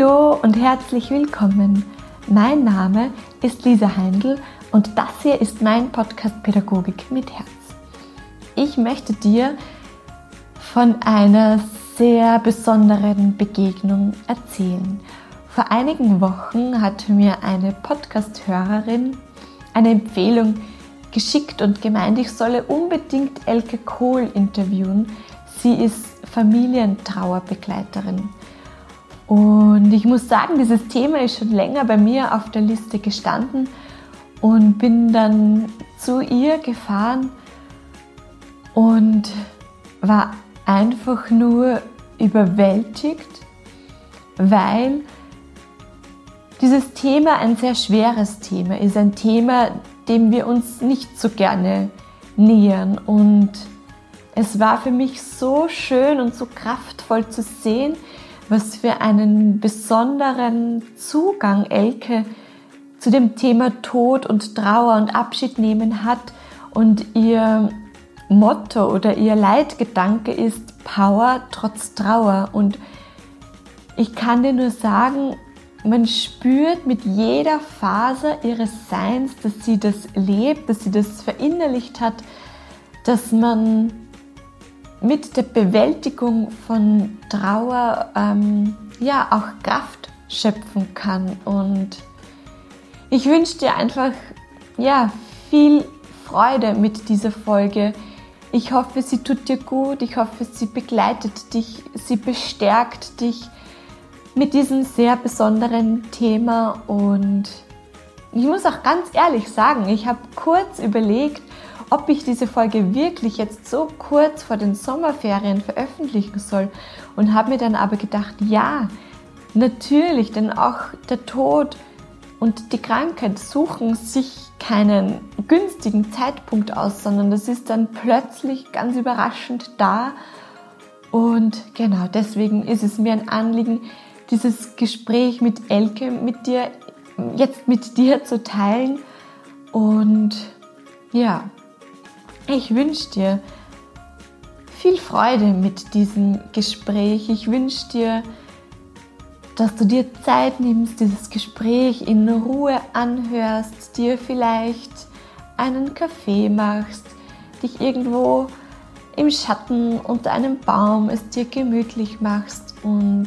Hallo und herzlich willkommen. Mein Name ist Lisa Heindl und das hier ist mein Podcast Pädagogik mit Herz. Ich möchte dir von einer sehr besonderen Begegnung erzählen. Vor einigen Wochen hat mir eine Podcast-Hörerin eine Empfehlung geschickt und gemeint, ich solle unbedingt Elke Kohl interviewen. Sie ist Familientrauerbegleiterin. Und ich muss sagen, dieses Thema ist schon länger bei mir auf der Liste gestanden und bin dann zu ihr gefahren und war einfach nur überwältigt, weil dieses Thema ein sehr schweres Thema ist, ein Thema, dem wir uns nicht so gerne nähern. Und es war für mich so schön und so kraftvoll zu sehen, was für einen besonderen Zugang Elke zu dem Thema Tod und Trauer und Abschied nehmen hat. Und ihr Motto oder ihr Leitgedanke ist Power trotz Trauer. Und ich kann dir nur sagen, man spürt mit jeder Faser ihres Seins, dass sie das lebt, dass sie das verinnerlicht hat, dass man mit der Bewältigung von Trauer ähm, ja auch Kraft schöpfen kann. Und ich wünsche dir einfach ja viel Freude mit dieser Folge. Ich hoffe, sie tut dir gut. Ich hoffe, sie begleitet dich, sie bestärkt dich mit diesem sehr besonderen Thema. Und ich muss auch ganz ehrlich sagen, ich habe kurz überlegt, ob ich diese Folge wirklich jetzt so kurz vor den Sommerferien veröffentlichen soll und habe mir dann aber gedacht, ja, natürlich, denn auch der Tod und die Krankheit suchen sich keinen günstigen Zeitpunkt aus, sondern das ist dann plötzlich ganz überraschend da. Und genau deswegen ist es mir ein Anliegen, dieses Gespräch mit Elke, mit dir, jetzt mit dir zu teilen. Und ja, ich wünsche dir viel Freude mit diesem Gespräch. Ich wünsche dir, dass du dir Zeit nimmst, dieses Gespräch in Ruhe anhörst, dir vielleicht einen Kaffee machst, dich irgendwo im Schatten unter einem Baum es dir gemütlich machst und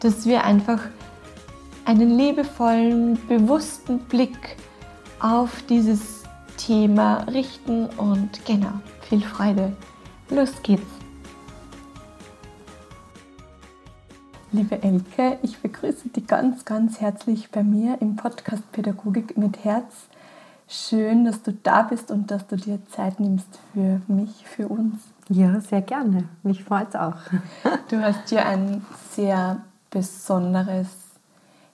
dass wir einfach einen liebevollen, bewussten Blick auf dieses Thema richten und genau, viel Freude. Los geht's! Liebe Elke, ich begrüße dich ganz, ganz herzlich bei mir im Podcast Pädagogik mit Herz. Schön, dass du da bist und dass du dir Zeit nimmst für mich, für uns. Ja, sehr gerne. Mich freut es auch. Du hast ja ein sehr besonderes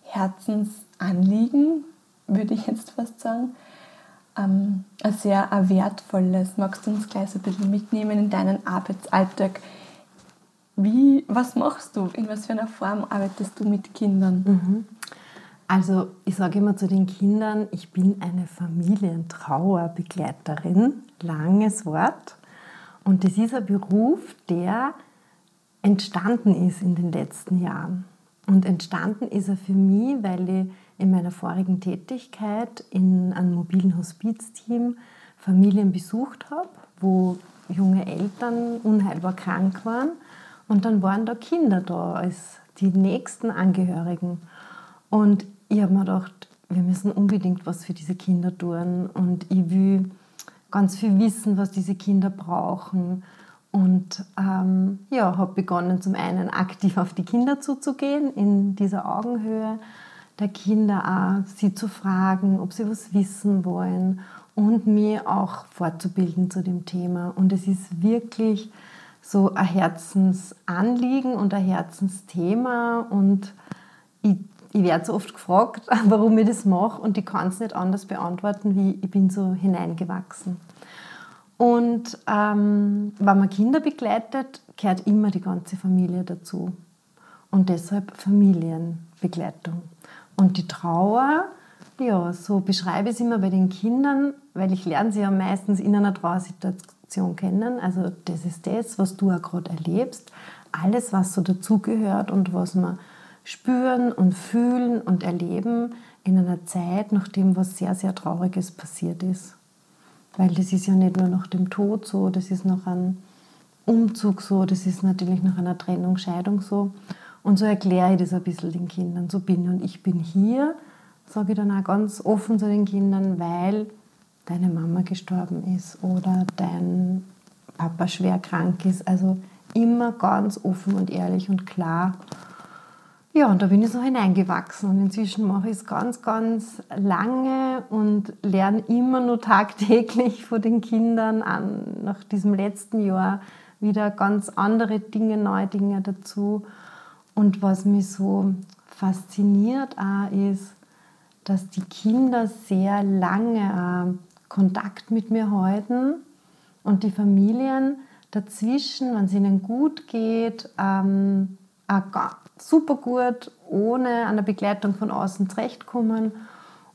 Herzensanliegen, würde ich jetzt fast sagen ähm, ein sehr ein wertvolles. Magst du uns gleich so ein bisschen mitnehmen in deinen Arbeitsalltag? Wie, was machst du? In was für einer Form arbeitest du mit Kindern? Mhm. Also ich sage immer zu den Kindern, ich bin eine Familientrauerbegleiterin, langes Wort. Und das ist ein Beruf, der entstanden ist in den letzten Jahren. Und entstanden ist er für mich, weil ich in meiner vorigen Tätigkeit in einem mobilen Hospizteam Familien besucht habe, wo junge Eltern unheilbar krank waren. Und dann waren da Kinder da als die nächsten Angehörigen. Und ich habe mir gedacht, wir müssen unbedingt was für diese Kinder tun. Und ich will ganz viel wissen, was diese Kinder brauchen. Und ähm, ja, habe begonnen, zum einen aktiv auf die Kinder zuzugehen, in dieser Augenhöhe der Kinder auch, sie zu fragen, ob sie was wissen wollen und mir auch fortzubilden zu dem Thema. Und es ist wirklich so ein Herzensanliegen und ein Herzensthema und ich, ich werde so oft gefragt, warum ich das mache und ich kann es nicht anders beantworten, wie ich bin so hineingewachsen. Und ähm, wenn man Kinder begleitet, gehört immer die ganze Familie dazu. Und deshalb Familienbegleitung. Und die Trauer, ja, so beschreibe ich es immer bei den Kindern, weil ich lerne sie ja meistens in einer Trauersituation kennen. Also das ist das, was du auch gerade erlebst. Alles, was so dazugehört und was man spüren und fühlen und erleben in einer Zeit, nachdem was sehr, sehr Trauriges passiert ist. Weil das ist ja nicht nur nach dem Tod so, das ist nach einem Umzug so, das ist natürlich nach einer Trennung, Scheidung so. Und so erkläre ich das ein bisschen den Kindern. So bin ich. Und ich bin hier, sage ich dann auch ganz offen zu den Kindern, weil deine Mama gestorben ist oder dein Papa schwer krank ist. Also immer ganz offen und ehrlich und klar. Ja, und da bin ich so hineingewachsen und inzwischen mache ich es ganz, ganz lange und lerne immer nur tagtäglich von den Kindern an, nach diesem letzten Jahr wieder ganz andere Dinge, neue Dinge dazu. Und was mich so fasziniert auch ist, dass die Kinder sehr lange Kontakt mit mir halten und die Familien dazwischen, wenn es ihnen gut geht, ähm, super gut ohne eine Begleitung von außen zurechtkommen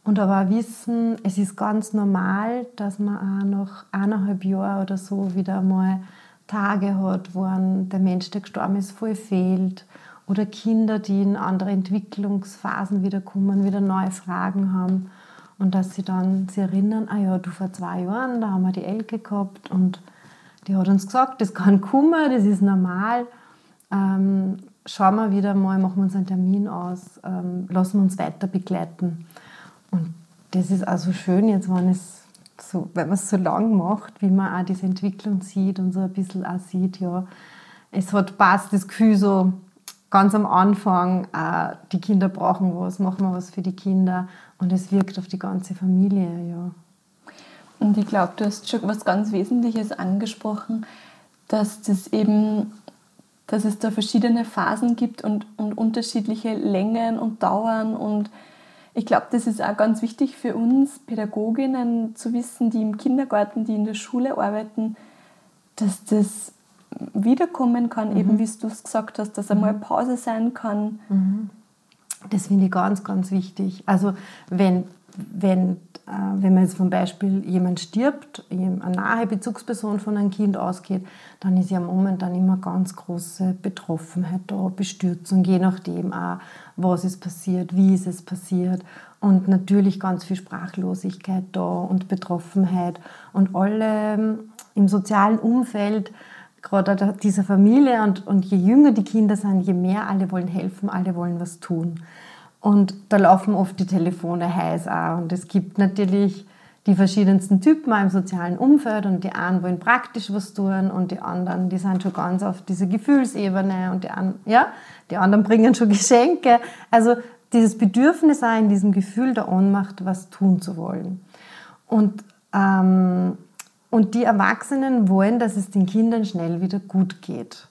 und aber auch wissen, es ist ganz normal, dass man auch nach eineinhalb Jahren oder so wieder mal Tage hat, wo der Mensch, der gestorben ist, voll fehlt oder Kinder, die in andere Entwicklungsphasen wiederkommen, wieder neue Fragen haben und dass sie dann sich erinnern, ah ja, du vor zwei Jahren, da haben wir die Elke gehabt und die hat uns gesagt, das kann kommen, das ist normal. Ähm, schauen wir wieder mal, machen wir uns einen Termin aus, ähm, lassen wir uns weiter begleiten. Und das ist also schön, jetzt wenn, es so, wenn man es so lang macht, wie man auch diese Entwicklung sieht und so ein bisschen auch sieht, ja, es hat passt das Gefühl so ganz am Anfang, äh, die Kinder brauchen was, machen wir was für die Kinder und es wirkt auf die ganze Familie, ja. Und ich glaube, du hast schon was ganz Wesentliches angesprochen, dass das eben, dass es da verschiedene Phasen gibt und, und unterschiedliche Längen und Dauern und ich glaube, das ist auch ganz wichtig für uns Pädagoginnen zu wissen, die im Kindergarten, die in der Schule arbeiten, dass das wiederkommen kann, mhm. eben wie du es gesagt hast, dass einmal mhm. Pause sein kann. Mhm. Das finde ich ganz, ganz wichtig. Also wenn, wenn äh, wenn man jetzt zum Beispiel jemand stirbt, eine nahe Bezugsperson von einem Kind ausgeht, dann ist ja momentan immer ganz große Betroffenheit da, Bestürzung, je nachdem auch, was ist passiert, wie ist es passiert und natürlich ganz viel Sprachlosigkeit da und Betroffenheit und alle ähm, im sozialen Umfeld gerade dieser Familie und, und je jünger die Kinder sind, je mehr alle wollen helfen, alle wollen was tun. Und da laufen oft die Telefone heiß auch. Und es gibt natürlich die verschiedensten Typen im sozialen Umfeld und die einen wollen praktisch was tun und die anderen, die sind schon ganz auf dieser Gefühlsebene und die, an, ja, die anderen bringen schon Geschenke. Also dieses Bedürfnis auch in diesem Gefühl der Ohnmacht, was tun zu wollen. Und, ähm, und die Erwachsenen wollen, dass es den Kindern schnell wieder gut geht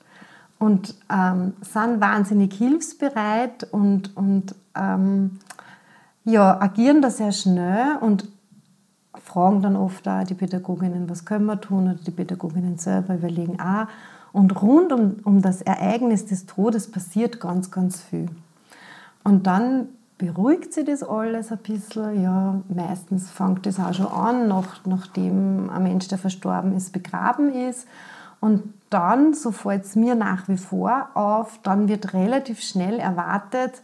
und ähm, sind wahnsinnig hilfsbereit und, und ähm, ja, agieren da sehr schnell und fragen dann oft auch die Pädagoginnen, was können wir tun oder die Pädagoginnen selber überlegen auch. Und rund um, um das Ereignis des Todes passiert ganz, ganz viel. Und dann beruhigt sich das alles ein bisschen. Ja, meistens fängt es auch schon an, nach, nachdem ein Mensch, der verstorben ist, begraben ist. Und dann, so fällt es mir nach wie vor auf, dann wird relativ schnell erwartet,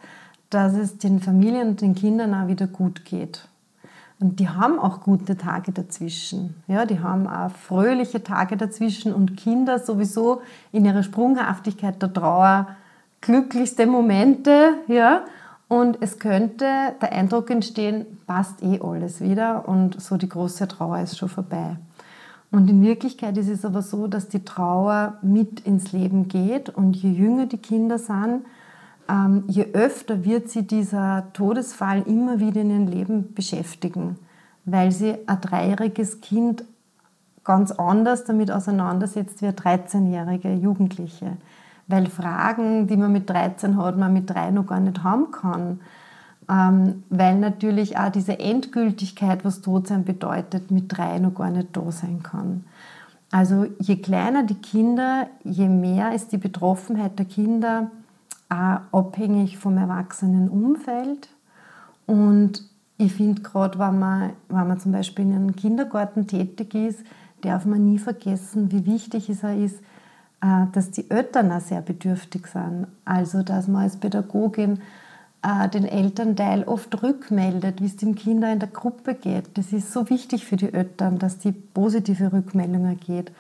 dass es den Familien und den Kindern auch wieder gut geht. Und die haben auch gute Tage dazwischen. Ja, die haben auch fröhliche Tage dazwischen und Kinder sowieso in ihrer Sprunghaftigkeit der Trauer glücklichste Momente. Ja, und es könnte der Eindruck entstehen, passt eh alles wieder und so die große Trauer ist schon vorbei. Und in Wirklichkeit ist es aber so, dass die Trauer mit ins Leben geht und je jünger die Kinder sind, ähm, je öfter wird sie dieser Todesfall immer wieder in ihrem Leben beschäftigen, weil sie ein dreijähriges Kind ganz anders damit auseinandersetzt wie eine 13-jährige Jugendliche. Weil Fragen, die man mit 13 hat, man mit drei noch gar nicht haben kann ähm, weil natürlich auch diese Endgültigkeit, was Todsein bedeutet, mit drei noch gar nicht da sein kann. Also je kleiner die Kinder, je mehr ist die Betroffenheit der Kinder auch abhängig vom erwachsenen Umfeld. Und ich finde gerade, wenn man, wenn man zum Beispiel in einem Kindergarten tätig ist, darf man nie vergessen, wie wichtig es ist, äh, dass die Eltern auch sehr bedürftig sind. Also, dass man als Pädagogin äh, den Elternteil oft rückmeldet, wie es dem Kinder in der Gruppe geht. Das ist so wichtig für die Eltern, dass die positive Rückmeldungen geht.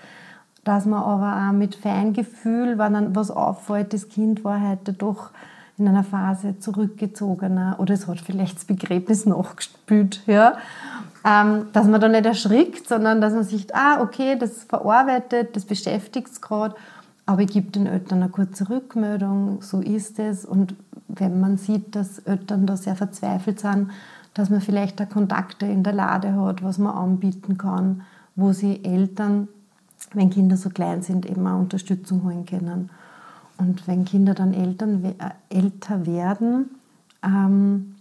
Dass man aber auch mit Feingefühl, wenn dann was auffällt, das Kind war heute doch in einer Phase zurückgezogener oder es hat vielleicht das Begräbnis nachgespült, ja, ähm, dass man da nicht erschrickt, sondern dass man sich, ah, okay, das verarbeitet, das beschäftigt es gerade, aber ich gebe den Eltern eine kurze Rückmeldung, so ist es. Und wenn man sieht, dass Eltern da sehr verzweifelt sind, dass man vielleicht da Kontakte in der Lade hat, was man anbieten kann, wo sie Eltern, wenn Kinder so klein sind, eben auch Unterstützung holen können. Und wenn Kinder dann Eltern, äh, älter werden, ähm,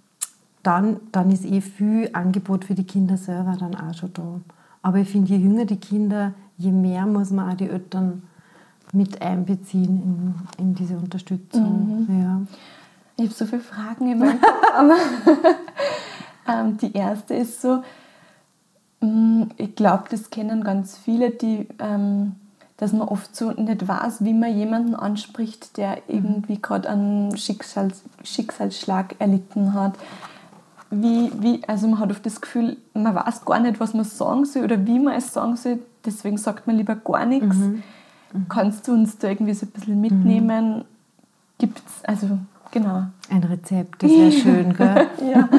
dann, dann ist eh viel Angebot für die Kinder selber dann auch schon da. Aber ich finde, je jünger die Kinder, je mehr muss man auch die Eltern mit einbeziehen in, in diese Unterstützung. Mhm. Ja. Ich habe so viele Fragen in meinem Kopf, aber ähm, die erste ist so, mm, ich glaube, das kennen ganz viele, die, ähm, dass man oft so nicht weiß, wie man jemanden anspricht, der mhm. irgendwie gerade einen Schicksals, Schicksalsschlag erlitten hat wie, wie, also man hat oft das Gefühl, man weiß gar nicht, was man sagen soll oder wie man es sagen soll, deswegen sagt man lieber gar nichts. Mhm. Mhm. Kannst du uns da irgendwie so ein bisschen mitnehmen? Mhm. Gibt es, also genau. Ein Rezept, das wäre schön, gell? ja,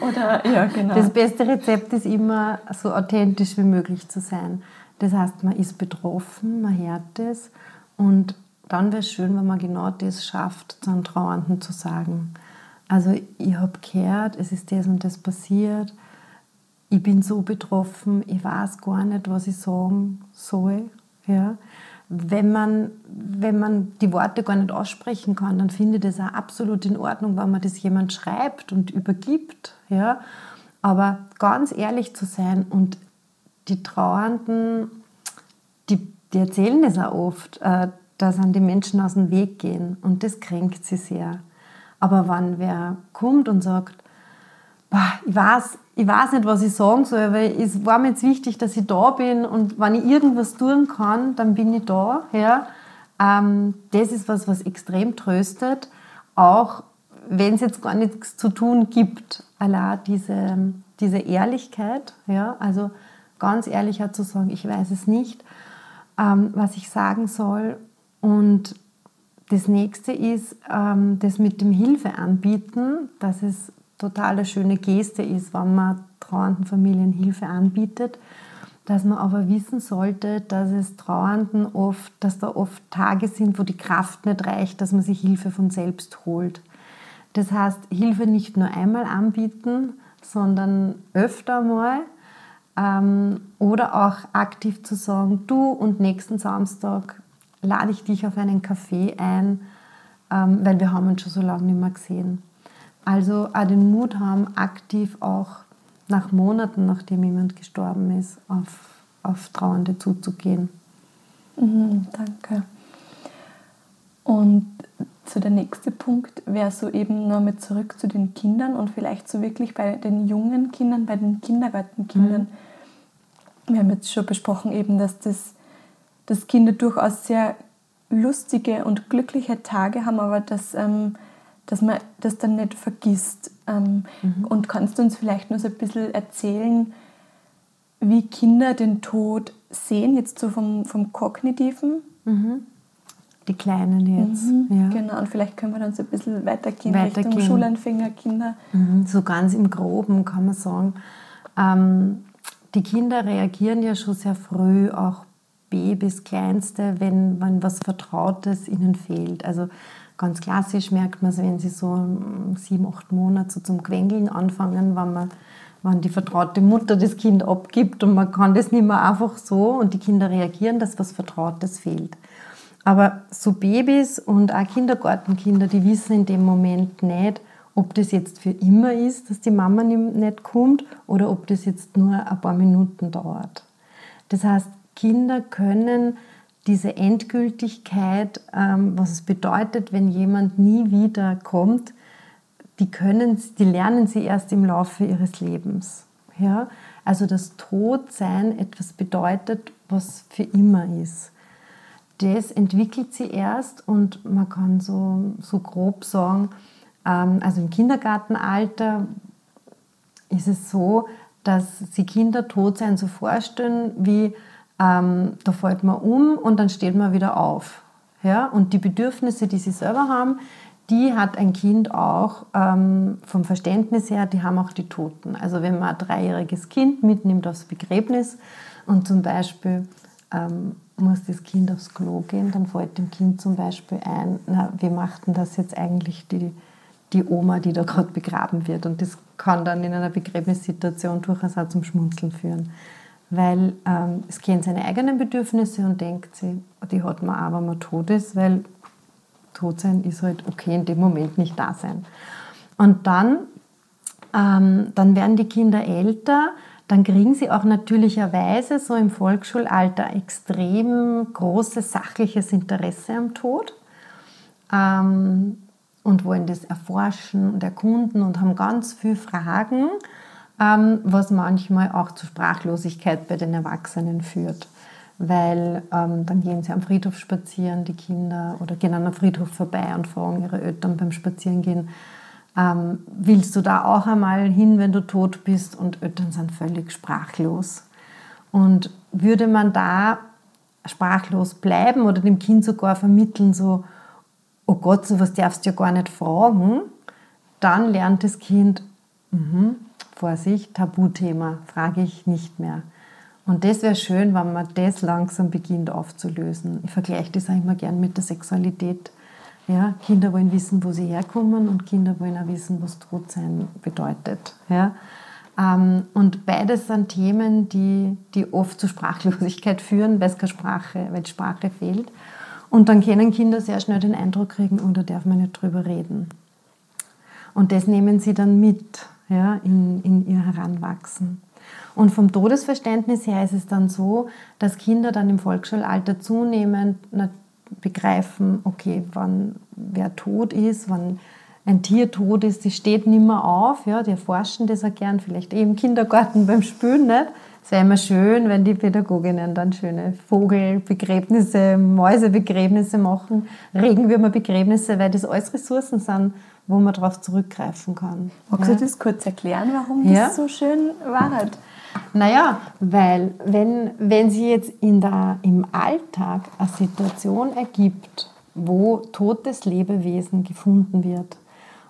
oder, ja, genau. Das beste Rezept ist immer, so authentisch wie möglich zu sein. Das heißt, man ist betroffen, man hört es und dann wäre es schön, wenn man genau das schafft, zu einem Trauernden zu sagen. Also ich habe gehört, es ist das und das passiert. Ich bin so betroffen, ich weiß gar nicht, was ich sagen soll. Ja. Wenn, man, wenn man die Worte gar nicht aussprechen kann, dann finde ich das auch absolut in Ordnung, wenn man das jemand schreibt und übergibt. Ja. Aber ganz ehrlich zu sein und die Trauernden, die, die erzählen das auch oft, äh, dass an die Menschen aus dem Weg gehen und das kränkt sie sehr. Aber wenn wer kommt und sagt, ich weiß, ich weiß nicht, was ich sagen soll, aber es war mir jetzt wichtig, dass ich da bin und wenn ich irgendwas tun kann, dann bin ich da. Ja. Ähm, das ist was, was extrem tröstet, auch wenn es jetzt gar nichts zu tun gibt. Allein diese, diese Ehrlichkeit, ja, also ganz ehrlich zu sagen, ich weiß es nicht, ähm, was ich sagen soll und das nächste ist ähm, das mit dem Hilfe anbieten, dass es total eine schöne Geste ist, wenn man trauernden Familien Hilfe anbietet, dass man aber wissen sollte, dass es Trauernden oft, dass da oft Tage sind, wo die Kraft nicht reicht, dass man sich Hilfe von selbst holt. Das heißt, Hilfe nicht nur einmal anbieten, sondern öfter mal ähm, oder auch aktiv zu sagen, du und nächsten Samstag lade ich dich auf einen Kaffee ein, ähm, weil wir haben uns schon so lange nicht mehr gesehen. Also auch den Mut haben, aktiv auch nach Monaten, nachdem jemand gestorben ist, auf, auf Trauernde zuzugehen. Mhm, danke. Und so der nächste Punkt wäre so eben noch mit zurück zu den Kindern und vielleicht so wirklich bei den jungen Kindern, bei den Kindergartenkindern. Mhm. Wir haben jetzt schon besprochen eben, dass das dass Kinder durchaus sehr lustige und glückliche Tage haben, aber dass, ähm, dass man das dann nicht vergisst. Ähm, mhm. Und kannst du uns vielleicht nur so ein bisschen erzählen, wie Kinder den Tod sehen, jetzt so vom, vom Kognitiven? Mhm. Die Kleinen jetzt. Mhm, ja. Genau, und vielleicht können wir dann so ein bisschen weitergehen, weitergehen. Richtung Schulanfängerkinder. Mhm. So ganz im Groben kann man sagen, ähm, die Kinder reagieren ja schon sehr früh auch Babys, Kleinste, wenn, wenn was Vertrautes ihnen fehlt. Also ganz klassisch merkt man es, wenn sie so sieben, acht Monate so zum Quengeln anfangen, wenn man wenn die vertraute Mutter das Kind abgibt und man kann das nicht mehr einfach so und die Kinder reagieren, dass was Vertrautes fehlt. Aber so Babys und auch Kindergartenkinder, die wissen in dem Moment nicht, ob das jetzt für immer ist, dass die Mama nicht kommt oder ob das jetzt nur ein paar Minuten dauert. Das heißt, Kinder können diese Endgültigkeit, ähm, was es bedeutet, wenn jemand nie wieder kommt, die, können, die lernen sie erst im Laufe ihres Lebens. Ja? Also das Todsein etwas bedeutet, was für immer ist. das entwickelt sie erst und man kann so, so grob sagen, also im Kindergartenalter ist es so, dass sie Kinder tot sein so vorstellen, wie ähm, da fällt man um und dann steht man wieder auf. Ja? Und die Bedürfnisse, die sie selber haben, die hat ein Kind auch ähm, vom Verständnis her, die haben auch die Toten. Also wenn man ein dreijähriges Kind mitnimmt aufs Begräbnis und zum Beispiel ähm, muss das Kind aufs Klo gehen, dann fällt dem Kind zum Beispiel ein, na, wie macht denn das jetzt eigentlich die, die Oma, die da gerade begraben wird? Und das kann dann in einer Begräbnissituation durchaus auch zum Schmunzeln führen. Weil ähm, es gehen seine eigenen Bedürfnisse und denkt sie, die hat man auch, wenn man tot ist, weil tot sein ist halt okay, in dem Moment nicht da sein. Und dann, ähm, dann werden die Kinder älter, dann kriegen sie auch natürlicherweise so im Volksschulalter extrem großes sachliches Interesse am Tod ähm, und wollen das erforschen und erkunden und haben ganz viele Fragen, ähm, was manchmal auch zu Sprachlosigkeit bei den Erwachsenen führt weil ähm, dann gehen sie am Friedhof spazieren, die Kinder, oder gehen an einem Friedhof vorbei und fragen ihre Eltern beim Spazierengehen, ähm, willst du da auch einmal hin, wenn du tot bist? Und Eltern sind völlig sprachlos. Und würde man da sprachlos bleiben oder dem Kind sogar vermitteln, so, oh Gott, so was darfst du ja gar nicht fragen, dann lernt das Kind, mh, Vorsicht, Tabuthema, frage ich nicht mehr. Und das wäre schön, wenn man das langsam beginnt aufzulösen. Ich vergleiche das auch immer gern mit der Sexualität. Ja, Kinder wollen wissen, wo sie herkommen und Kinder wollen auch wissen, was Todsein bedeutet. Ja, ähm, und beides sind Themen, die, die oft zu Sprachlosigkeit führen, weil es keine Sprache, weil Sprache fehlt. Und dann können Kinder sehr schnell den Eindruck kriegen, oh, da darf man nicht drüber reden. Und das nehmen sie dann mit ja, in, in ihr Heranwachsen. Und vom Todesverständnis her ist es dann so, dass Kinder dann im Volksschulalter zunehmend begreifen, okay, wann wer tot ist, wann ein Tier tot ist, die steht nicht mehr auf, ja, die erforschen das auch gern, vielleicht eben im Kindergarten beim Spülen, nicht? Es wäre immer schön, wenn die Pädagoginnen dann schöne Vogelbegräbnisse, Mäusebegräbnisse machen, Regenwürmerbegräbnisse, weil das alles Ressourcen sind, wo man darauf zurückgreifen kann. Magst ja? du das kurz erklären, warum ja? das so schön war? Naja, weil wenn, wenn sie jetzt in der, im Alltag eine Situation ergibt, wo totes Lebewesen gefunden wird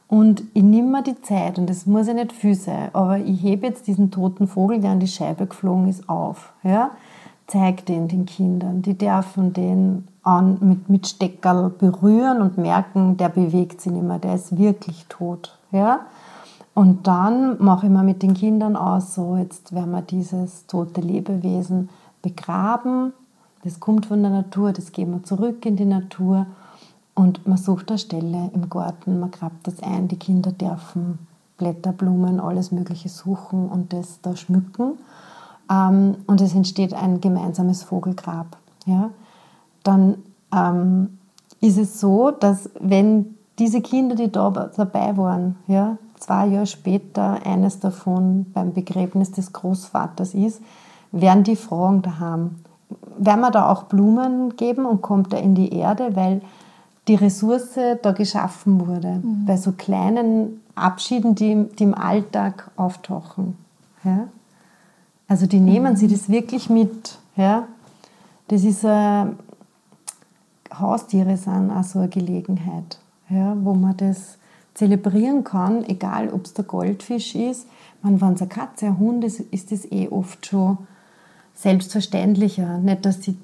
und ich nehme mir die Zeit, und das muss ja nicht viel sein, aber ich hebe jetzt diesen toten Vogel, der an die Scheibe geflogen ist, auf. Ja? Zeige den den Kindern. Die dürfen den an, mit, mit Steckerl berühren und merken, der bewegt sich nicht mehr, der ist wirklich tot. Ja? Und dann mache ich mir mit den Kindern aus, so jetzt werden wir dieses tote Lebewesen begraben. Das kommt von der Natur, das geben wir zurück in die Natur. Und man sucht eine Stelle im Garten, man grabt das ein, die Kinder dürfen Blätter, Blumen, alles Mögliche suchen und das da schmücken. Ähm, und es entsteht ein gemeinsames Vogelgrab. Ja? Dann ähm, ist es so, dass wenn diese Kinder, die da dabei waren, ja, zwei Jahre später eines davon beim Begräbnis des Großvaters ist, werden die fragen daheim, werden wir da auch Blumen geben und kommt er in die Erde, weil die Ressource da geschaffen wurde, mhm. bei so kleinen Abschieden, die, die im Alltag auftauchen. Ja? Also die nehmen mhm. sie das wirklich mit. Ja? Das ist ein, Haustiere sind auch so eine Gelegenheit, ja, wo man das zelebrieren kann, egal ob es der Goldfisch ist. wenn es eine Katze, ein Hund ist, ist das eh oft schon selbstverständlicher. Nicht, dass die,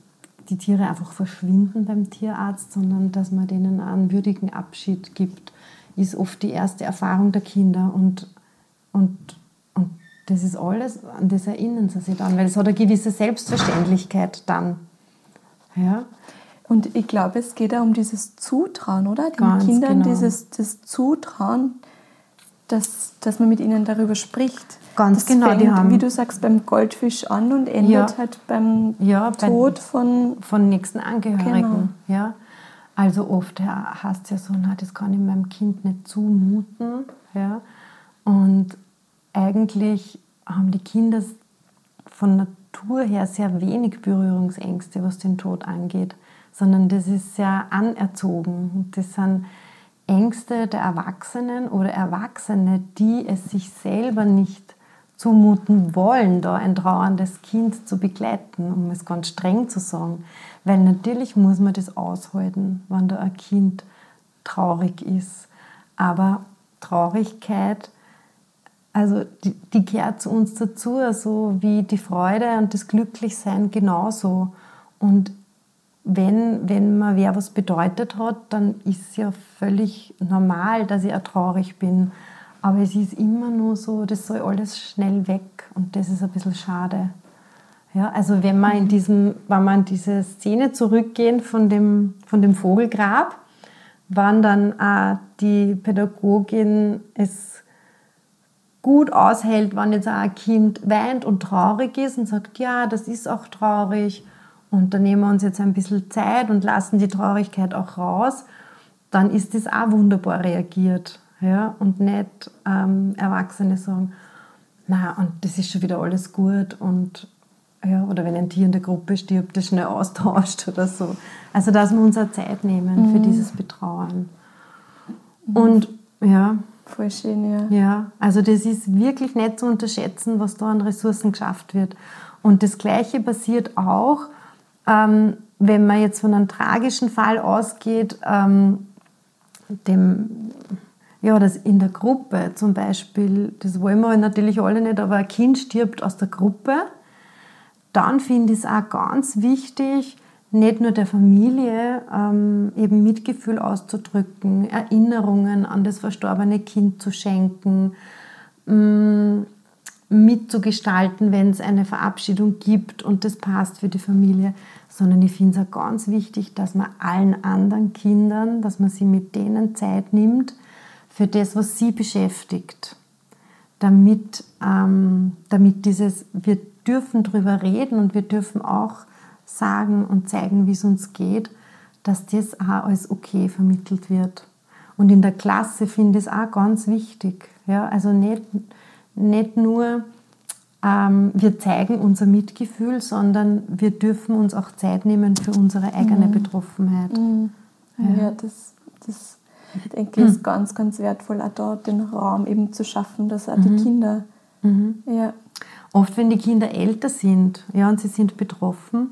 die Tiere einfach verschwinden beim Tierarzt, sondern dass man denen einen würdigen Abschied gibt, ist oft die erste Erfahrung der Kinder. Und, und, und das ist alles, an das erinnern sie sich dann, weil es hat eine gewisse Selbstverständlichkeit dann. Ja. Und ich glaube, es geht auch um dieses Zutrauen, oder? Den Ganz Kindern genau. dieses das Zutrauen, dass, dass man mit ihnen darüber spricht. Ganz das genau. Fängt, die haben, wie du sagst, beim Goldfisch an und endet ja. halt beim ja, Tod von, von nächsten Angehörigen. Genau. Ja. Also oft ja, heißt es ja so, na, das kann ich meinem Kind nicht zumuten. Ja. Und eigentlich haben die Kinder von Natur her sehr wenig Berührungsängste, was den Tod angeht sondern das ist ja anerzogen. Das sind Ängste der Erwachsenen oder Erwachsene, die es sich selber nicht zumuten wollen, da ein trauerndes Kind zu begleiten, um es ganz streng zu sagen. Weil natürlich muss man das aushalten, wenn da ein Kind traurig ist. Aber Traurigkeit, also die, die gehört zu uns dazu, so wie die Freude und das Glücklichsein genauso. Und wenn, wenn man wer was bedeutet hat, dann ist es ja völlig normal, dass ich auch traurig bin. Aber es ist immer nur so, das soll alles schnell weg und das ist ein bisschen schade. Ja, also wenn man in diesem, wenn man diese Szene zurückgehen von dem, von dem Vogelgrab, wann dann auch die Pädagogin es gut aushält, wenn jetzt auch ein Kind weint und traurig ist und sagt, ja, das ist auch traurig und dann nehmen wir uns jetzt ein bisschen Zeit und lassen die Traurigkeit auch raus, dann ist das auch wunderbar reagiert. Ja? Und nicht ähm, Erwachsene sagen, na und das ist schon wieder alles gut und ja, oder wenn ein Tier in der Gruppe stirbt, das schnell austauscht oder so. Also dass wir uns auch Zeit nehmen mhm. für dieses Betrauern. Mhm. Und ja. Voll schön, ja. Ja, also das ist wirklich nicht zu unterschätzen, was da an Ressourcen geschafft wird. Und das Gleiche passiert auch, ähm, wenn man jetzt von einem tragischen Fall ausgeht, ähm, dem, ja, das in der Gruppe zum Beispiel, das wollen wir natürlich alle nicht, aber ein Kind stirbt aus der Gruppe, dann finde ich es auch ganz wichtig, nicht nur der Familie ähm, eben Mitgefühl auszudrücken, Erinnerungen an das verstorbene Kind zu schenken, ähm, mitzugestalten, wenn es eine Verabschiedung gibt und das passt für die Familie, sondern ich finde es auch ganz wichtig, dass man allen anderen Kindern, dass man sie mit denen Zeit nimmt für das, was sie beschäftigt, damit, ähm, damit dieses, wir dürfen darüber reden und wir dürfen auch sagen und zeigen, wie es uns geht, dass das auch als okay vermittelt wird. Und in der Klasse finde ich es auch ganz wichtig. Ja? Also nicht, nicht nur, ähm, wir zeigen unser Mitgefühl, sondern wir dürfen uns auch Zeit nehmen für unsere eigene mhm. Betroffenheit. Mhm. Ja, ja, das, das denke ich, ist ganz, ganz wertvoll, auch dort den Raum eben zu schaffen, dass auch die mhm. Kinder. Mhm. Ja. Oft, wenn die Kinder älter sind ja, und sie sind betroffen,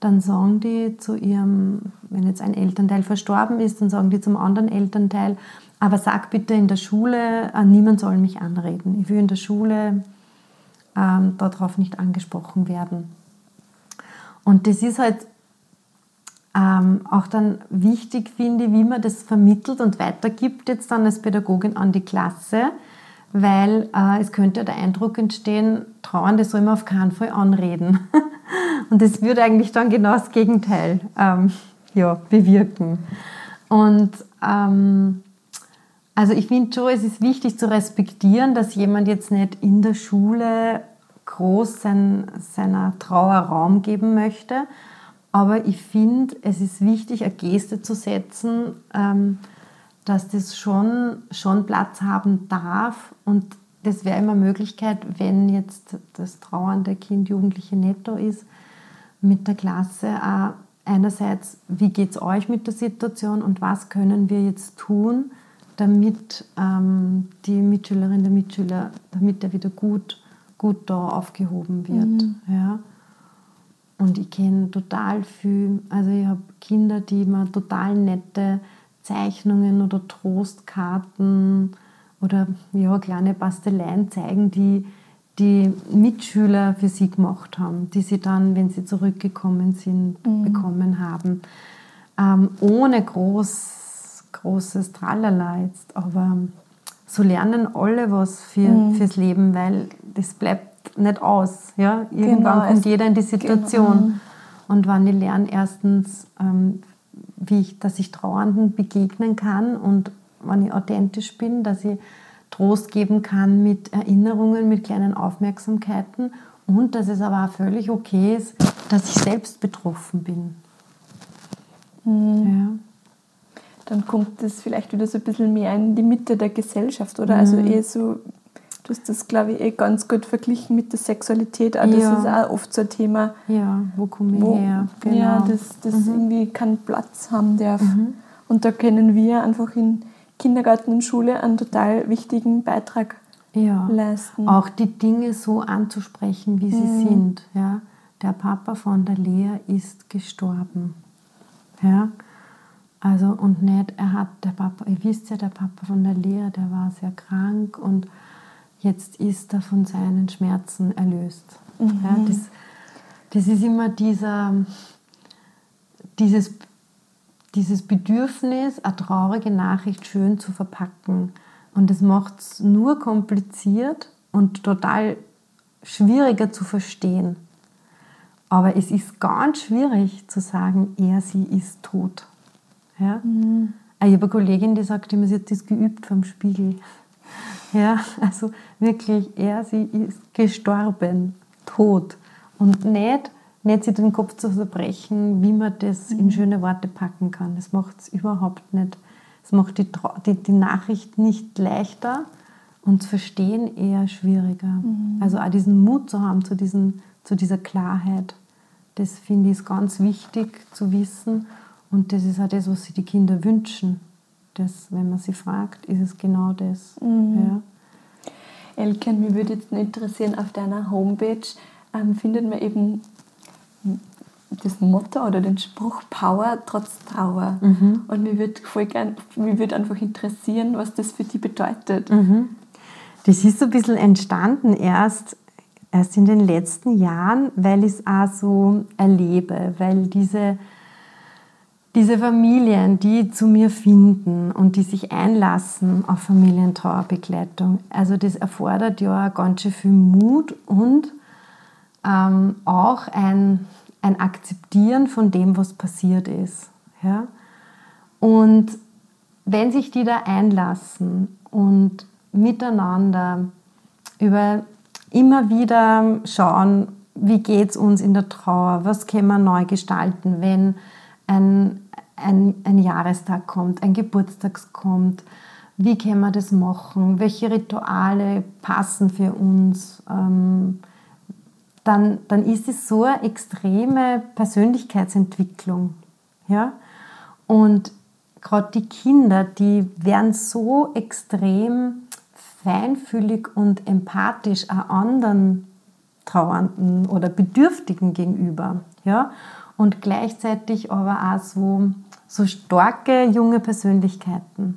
dann sagen die zu ihrem, wenn jetzt ein Elternteil verstorben ist, dann sagen die zum anderen Elternteil, aber sag bitte in der Schule, äh, niemand soll mich anreden. Ich will in der Schule ähm, darauf nicht angesprochen werden. Und das ist halt ähm, auch dann wichtig, finde ich, wie man das vermittelt und weitergibt jetzt dann als Pädagogin an die Klasse, weil äh, es könnte der Eindruck entstehen, Trauernde soll man auf keinen Fall anreden. und das würde eigentlich dann genau das Gegenteil ähm, ja, bewirken. Und ähm, also ich finde schon, es ist wichtig zu respektieren, dass jemand jetzt nicht in der Schule groß sein, seiner Trauer Raum geben möchte. Aber ich finde, es ist wichtig, eine Geste zu setzen, ähm, dass das schon, schon Platz haben darf. Und das wäre immer eine Möglichkeit, wenn jetzt das trauernde Kind, Jugendliche netto ist, mit der Klasse auch einerseits, wie geht es euch mit der Situation und was können wir jetzt tun, damit ähm, die Mitschülerin, der Mitschüler, damit er wieder gut, gut da aufgehoben wird. Mhm. Ja. Und ich kenne total viel, also ich habe Kinder, die mir total nette Zeichnungen oder Trostkarten oder ja, kleine Basteleien zeigen, die die Mitschüler für sie gemacht haben, die sie dann, wenn sie zurückgekommen sind, mhm. bekommen haben. Ähm, ohne groß großes Tralala jetzt, aber so lernen alle was für, mhm. fürs Leben, weil das bleibt nicht aus. Ja? Irgendwann genau, kommt jeder in die Situation. Genau. Und wenn ich lerne, erstens, ähm, wie ich, dass ich Trauernden begegnen kann und wenn ich authentisch bin, dass ich Trost geben kann mit Erinnerungen, mit kleinen Aufmerksamkeiten und dass es aber auch völlig okay ist, dass ich selbst betroffen bin. Mhm. Ja dann kommt das vielleicht wieder so ein bisschen mehr in die Mitte der Gesellschaft, oder? Also mhm. Also eher so Du hast das, glaube ich, eh ganz gut verglichen mit der Sexualität. Auch das Ja. ist auch oft so ein Thema, Ja, wo komme ich wo her? Genau. ja, das, das irgendwie keinen Platz haben darf. Und da können wir einfach in Kindergarten und Schule einen total wichtigen Beitrag ja. leisten. Auch die Dinge so anzusprechen, wie sie sind. Ja? Der Papa von der Lea ist gestorben. Ja? Also und nicht, er hat der Papa, ihr wisst ja, der Papa von der Lea, der war sehr krank und jetzt ist er von seinen Schmerzen erlöst. Ja, das, das ist immer dieser, dieses, dieses Bedürfnis, eine traurige Nachricht schön zu verpacken. Und das macht es nur kompliziert und total schwieriger zu verstehen. Aber es ist ganz schwierig zu sagen, er, sie ist tot. Ja? Ich habe eine Kollegin, die sagt immer, sie hat das geübt vom Spiegel. Ja, also wirklich, er, sie ist gestorben, tot. Und nicht, nicht sich den Kopf zu zerbrechen, wie man das in schöne Worte packen kann. Das macht es überhaupt nicht. Es macht die, die, die Nachricht nicht leichter und das Verstehen eher schwieriger. Also auch diesen Mut zu haben zu, diesen, zu dieser Klarheit, das finde ich ganz wichtig zu wissen. Und das ist auch das, was sich die Kinder wünschen. Das, wenn man sie fragt, ist es genau das. Ja. Elke, mich würde jetzt interessieren, auf deiner Homepage ähm, findet man eben das Motto oder den Spruch Power trotz Trauer. Und mir würde voll gern, mich würde einfach interessieren, was das für dich bedeutet. Das ist so ein bisschen entstanden erst, erst in den letzten Jahren, weil ich es auch so erlebe, weil diese, diese Familien, die zu mir finden und die sich einlassen auf Familientrauerbegleitung, also das erfordert ja ganz schön viel Mut und ähm, auch ein, ein Akzeptieren von dem, was passiert ist. Ja? Und wenn sich die da einlassen und miteinander über immer wieder schauen, wie geht es uns in der Trauer, was können wir neu gestalten, wenn ein, ein, ein Jahrestag kommt, ein Geburtstag kommt, wie können wir das machen, welche Rituale passen für uns, ähm, dann, dann ist es so eine extreme Persönlichkeitsentwicklung. Ja? Und gerade die Kinder, die werden so extrem feinfühlig und empathisch auch anderen Trauernden oder Bedürftigen gegenüber. Ja? Und gleichzeitig aber auch so, so starke junge Persönlichkeiten,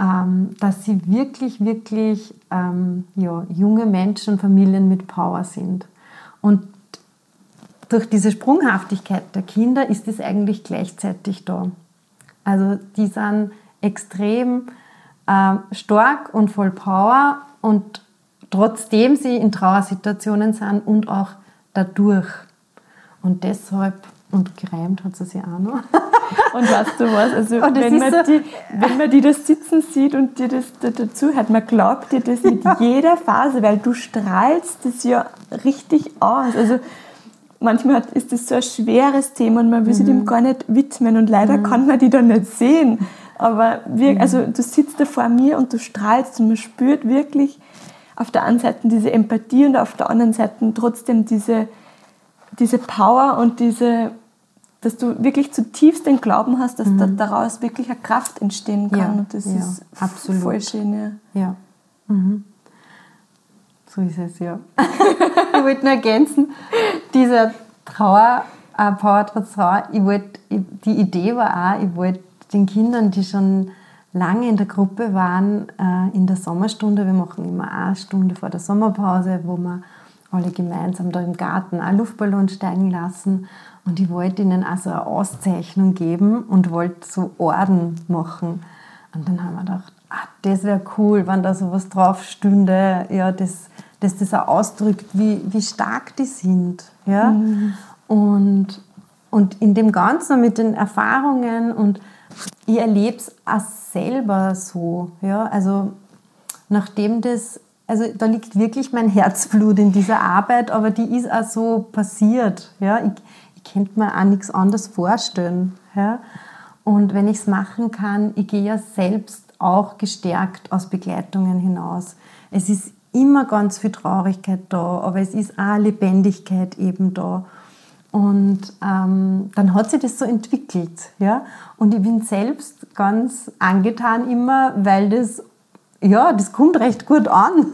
ähm, dass sie wirklich, wirklich ähm, ja, junge Menschen, Familien mit Power sind. Und durch diese Sprunghaftigkeit der Kinder ist es eigentlich gleichzeitig da. Also die sind extrem äh, stark und voll Power und trotzdem sie in Trauersituationen sind und auch dadurch. Und deshalb, und gereimt hat sie sich auch noch. Und weißt du was, also das wenn man, so- die, wenn man die da sitzen sieht und dir das da dazu hört, man glaubt dir das mit jeder Phase, weil du strahlst das ja richtig aus. Also manchmal hat- ist das so ein schweres Thema und man will sich Mhm. dem gar nicht widmen und leider kann man die da nicht sehen. Aber wir, Mhm. also du sitzt da vor mir und du strahlst und man spürt wirklich auf der einen Seite diese Empathie und auf der anderen Seite trotzdem diese, diese Power und diese, dass du wirklich zutiefst den Glauben hast, dass da, daraus wirklich eine Kraft entstehen kann. Mhm. Ja, und das ja, ist absolut. voll schön. Ja. Ja. Mhm. So ist es, ja. ich wollte nur ergänzen, dieser Trauer, äh, Power trotz Trauer, ich wollte, ich- die Idee war auch, ich wollte den Kindern, die schon lange in der Gruppe waren, äh, in der Sommerstunde, wir machen immer eine Stunde vor der Sommerpause, wo wir alle gemeinsam da im Garten einen Luftballon steigen lassen. Und ich wollte ihnen also eine Auszeichnung geben und wollte so Orden machen. Und dann haben wir gedacht, ah, das wäre cool, wenn da so was drauf stünde, ja, das, dass das auch ausdrückt, wie, wie stark die sind. Ja? Und, und in dem Ganzen mit den Erfahrungen und ich erlebe es auch selber so. Ja? Also nachdem das, also da liegt wirklich mein Herzblut in dieser Arbeit, aber die ist auch so passiert. Ja? Ich, ich könnte mir auch nichts anderes vorstellen. Ja? Und wenn ich es machen kann, ich gehe ja selbst auch gestärkt aus Begleitungen hinaus. Es ist immer ganz viel Traurigkeit da, aber es ist auch Lebendigkeit eben da. Und ähm, dann hat sich das so entwickelt. Ja? Und ich bin selbst ganz angetan immer, weil das, ja, das kommt recht gut an.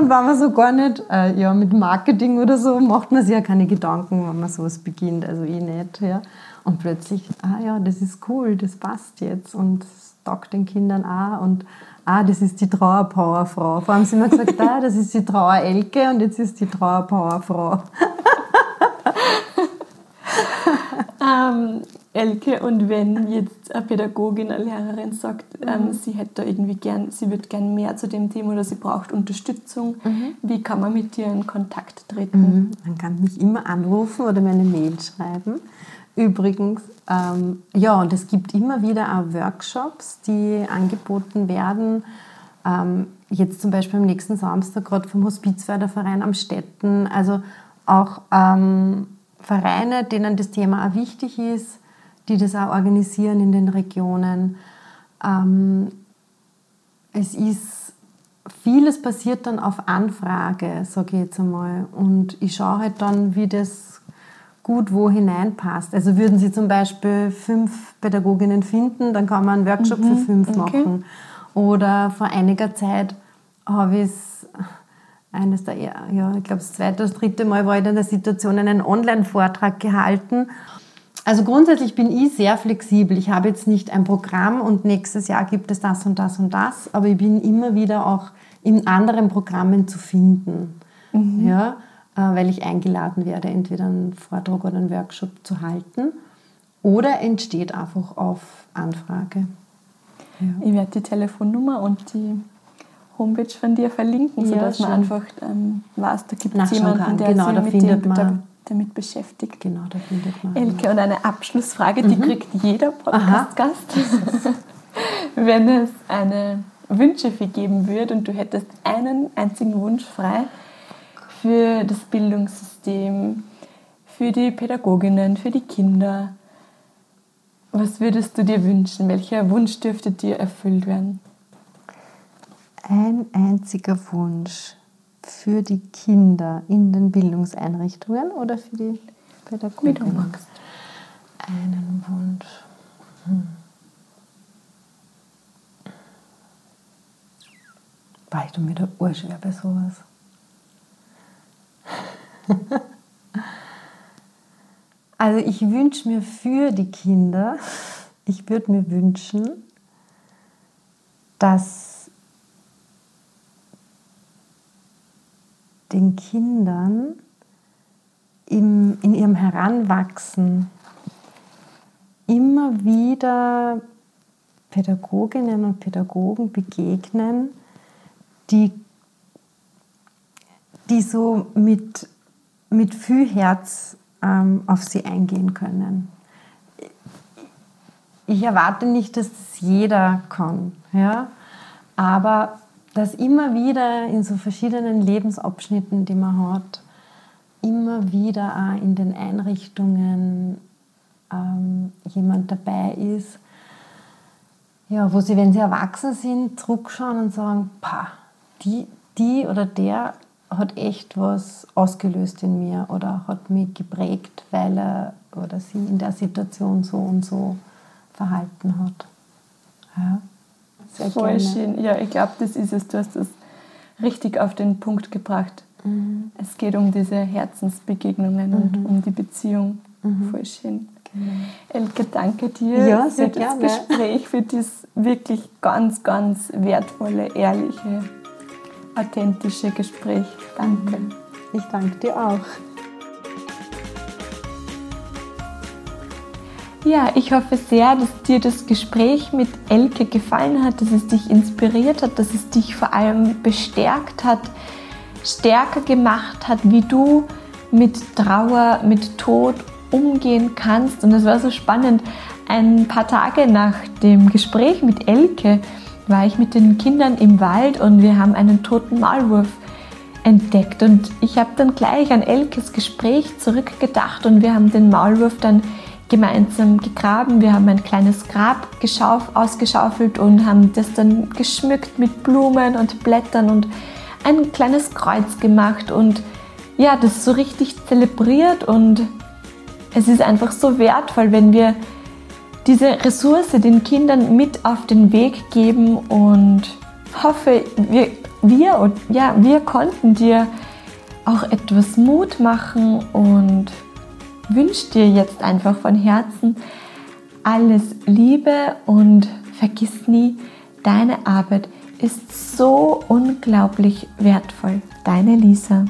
Und wenn man so gar nicht, äh, ja, mit Marketing oder so, macht man sich ja keine Gedanken, wenn man sowas beginnt, also eh nicht. Ja? Und plötzlich, ah ja, das ist cool, das passt jetzt und es taugt den Kindern auch und ah, das ist die Trauerpowerfrau. Vor allem sind wir gesagt, ah, das ist die Trauer-Elke und jetzt ist die Trauerpowerfrau. ähm, Elke, und wenn jetzt eine Pädagogin, eine Lehrerin sagt, ähm, mhm. sie hätte da irgendwie gern, sie würde gern mehr zu dem Thema oder sie braucht Unterstützung, mhm. wie kann man mit dir in Kontakt treten? Mhm. Man kann mich immer anrufen oder mir eine Mail schreiben. Übrigens, ähm, ja, und es gibt immer wieder auch Workshops, die angeboten werden. Ähm, jetzt zum Beispiel am nächsten Samstag gerade vom Hospizförderverein am Städten. Also auch ähm, Vereine, denen das Thema auch wichtig ist, die das auch organisieren in den Regionen. Ähm, es ist vieles passiert dann auf Anfrage, sage ich jetzt einmal. Und ich schaue halt dann, wie das gut wo hineinpasst. Also würden Sie zum Beispiel fünf Pädagoginnen finden, dann kann man einen Workshop mhm, für fünf okay. machen. Oder vor einiger Zeit habe ich es eines der, ja, ich glaube, das zweite oder dritte Mal war ich in der Situation, einen Online-Vortrag gehalten. Also grundsätzlich bin ich sehr flexibel. Ich habe jetzt nicht ein Programm und nächstes Jahr gibt es das und das und das, aber ich bin immer wieder auch in anderen Programmen zu finden. Mhm. Ja, äh, weil ich eingeladen werde, entweder einen Vortrag oder einen Workshop zu halten oder entsteht einfach auf Anfrage. Ja. Ich werde die Telefonnummer und die Homepage von dir verlinken, sodass ja, man einfach ähm, weiß, da gibt es jemanden, der genau, sich mit dem, da, damit beschäftigt. Genau, da findet man. Elke, und eine Abschlussfrage, die mhm. kriegt jeder Podcast-Gast. Wenn es eine Wünschefee geben würde und du hättest einen einzigen Wunsch frei für das Bildungssystem, für die Pädagoginnen, für die Kinder, was würdest du dir wünschen? Welcher Wunsch dürfte dir erfüllt werden? ein einziger Wunsch für die Kinder in den Bildungseinrichtungen oder für die Pädagogen? Wie du magst. Einen Wunsch. Hm. War ich mir da urschwer bei sowas? also ich wünsche mir für die Kinder, ich würde mir wünschen, dass den Kindern im, in ihrem Heranwachsen immer wieder Pädagoginnen und Pädagogen begegnen, die, die so mit, mit viel Herz ähm, auf sie eingehen können. Ich erwarte nicht, dass das jeder kann, ja? aber dass immer wieder in so verschiedenen Lebensabschnitten, die man hat, immer wieder auch in den Einrichtungen ähm, jemand dabei ist, ja, wo sie, wenn sie erwachsen sind, zurückschauen und sagen, Pah, die, die oder der hat echt was ausgelöst in mir oder hat mich geprägt, weil er oder sie in der Situation so und so verhalten hat. Ja. Sehr Voll gerne. schön. Ja, ich glaube, das ist es. Du hast das richtig auf den Punkt gebracht. Mhm. Es geht um diese Herzensbegegnungen mhm. und um die Beziehung. Mhm. Voll schön. Genau. Elke, danke dir ja, für das gerne. Gespräch, für das wirklich ganz, ganz wertvolle, ehrliche, authentische Gespräch. Danke. Mhm. Ich danke dir auch. Ja, ich hoffe sehr, dass dir das Gespräch mit Elke gefallen hat, dass es dich inspiriert hat, dass es dich vor allem bestärkt hat, stärker gemacht hat, wie du mit Trauer, mit Tod umgehen kannst. Und es war so spannend. Ein paar Tage nach dem Gespräch mit Elke war ich mit den Kindern im Wald und wir haben einen toten Maulwurf entdeckt. Und ich habe dann gleich an Elkes Gespräch zurückgedacht und wir haben den Maulwurf dann gemeinsam gegraben. Wir haben ein kleines Grab ausgeschaufelt und haben das dann geschmückt mit Blumen und Blättern und ein kleines Kreuz gemacht und ja, das so richtig zelebriert und es ist einfach so wertvoll, wenn wir diese Ressource den Kindern mit auf den Weg geben und hoffe, wir, wir, ja, wir konnten dir auch etwas Mut machen und wünsche dir jetzt einfach von Herzen alles Liebe und vergiss nie, deine Arbeit ist so unglaublich wertvoll. Deine Lisa.